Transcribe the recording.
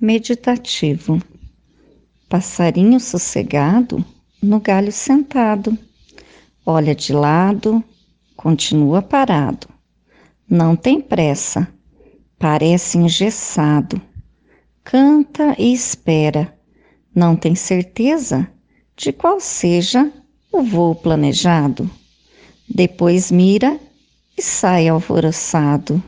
meditativo. Passarinho sossegado no galho sentado, olha de lado, continua parado. Não tem pressa, parece engessado. Canta e espera, não tem certeza de qual seja o voo planejado. Depois mira e sai alvoroçado.